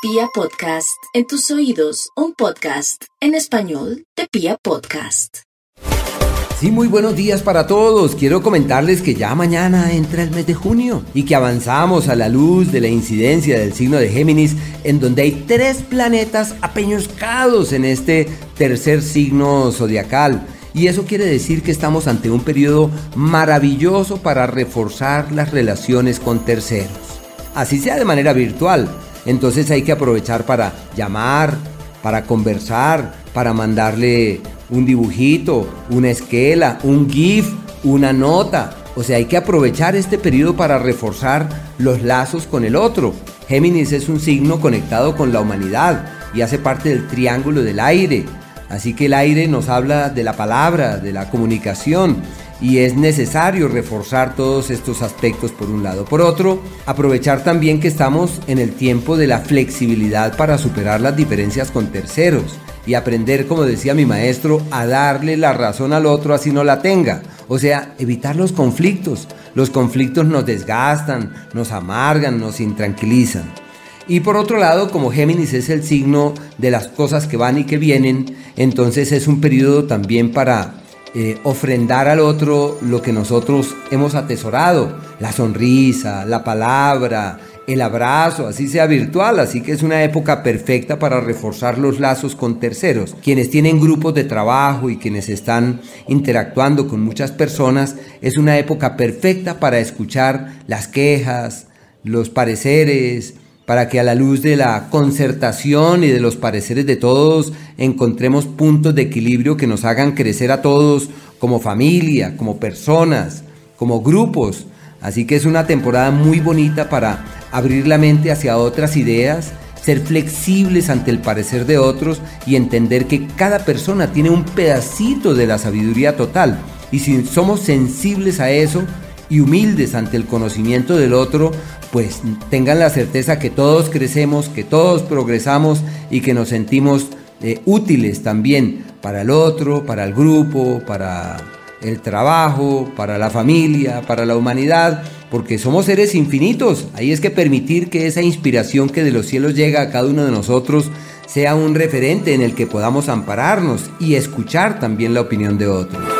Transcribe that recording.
Pia Podcast, en tus oídos, un podcast en español de Pia Podcast. Sí, muy buenos días para todos. Quiero comentarles que ya mañana entra el mes de junio y que avanzamos a la luz de la incidencia del signo de Géminis, en donde hay tres planetas apeñoscados en este tercer signo zodiacal. Y eso quiere decir que estamos ante un periodo maravilloso para reforzar las relaciones con terceros. Así sea de manera virtual entonces hay que aprovechar para llamar, para conversar, para mandarle un dibujito, una esquela, un GIF, una nota. O sea, hay que aprovechar este periodo para reforzar los lazos con el otro. Géminis es un signo conectado con la humanidad y hace parte del triángulo del aire. Así que el aire nos habla de la palabra, de la comunicación y es necesario reforzar todos estos aspectos por un lado. Por otro, aprovechar también que estamos en el tiempo de la flexibilidad para superar las diferencias con terceros y aprender, como decía mi maestro, a darle la razón al otro así no la tenga. O sea, evitar los conflictos. Los conflictos nos desgastan, nos amargan, nos intranquilizan. Y por otro lado, como Géminis es el signo de las cosas que van y que vienen, entonces es un periodo también para eh, ofrendar al otro lo que nosotros hemos atesorado, la sonrisa, la palabra, el abrazo, así sea virtual, así que es una época perfecta para reforzar los lazos con terceros. Quienes tienen grupos de trabajo y quienes están interactuando con muchas personas, es una época perfecta para escuchar las quejas, los pareceres, para que a la luz de la concertación y de los pareceres de todos encontremos puntos de equilibrio que nos hagan crecer a todos como familia, como personas, como grupos. Así que es una temporada muy bonita para abrir la mente hacia otras ideas, ser flexibles ante el parecer de otros y entender que cada persona tiene un pedacito de la sabiduría total. Y si somos sensibles a eso y humildes ante el conocimiento del otro, pues tengan la certeza que todos crecemos, que todos progresamos y que nos sentimos eh, útiles también para el otro, para el grupo, para el trabajo, para la familia, para la humanidad, porque somos seres infinitos. Ahí es que permitir que esa inspiración que de los cielos llega a cada uno de nosotros sea un referente en el que podamos ampararnos y escuchar también la opinión de otros.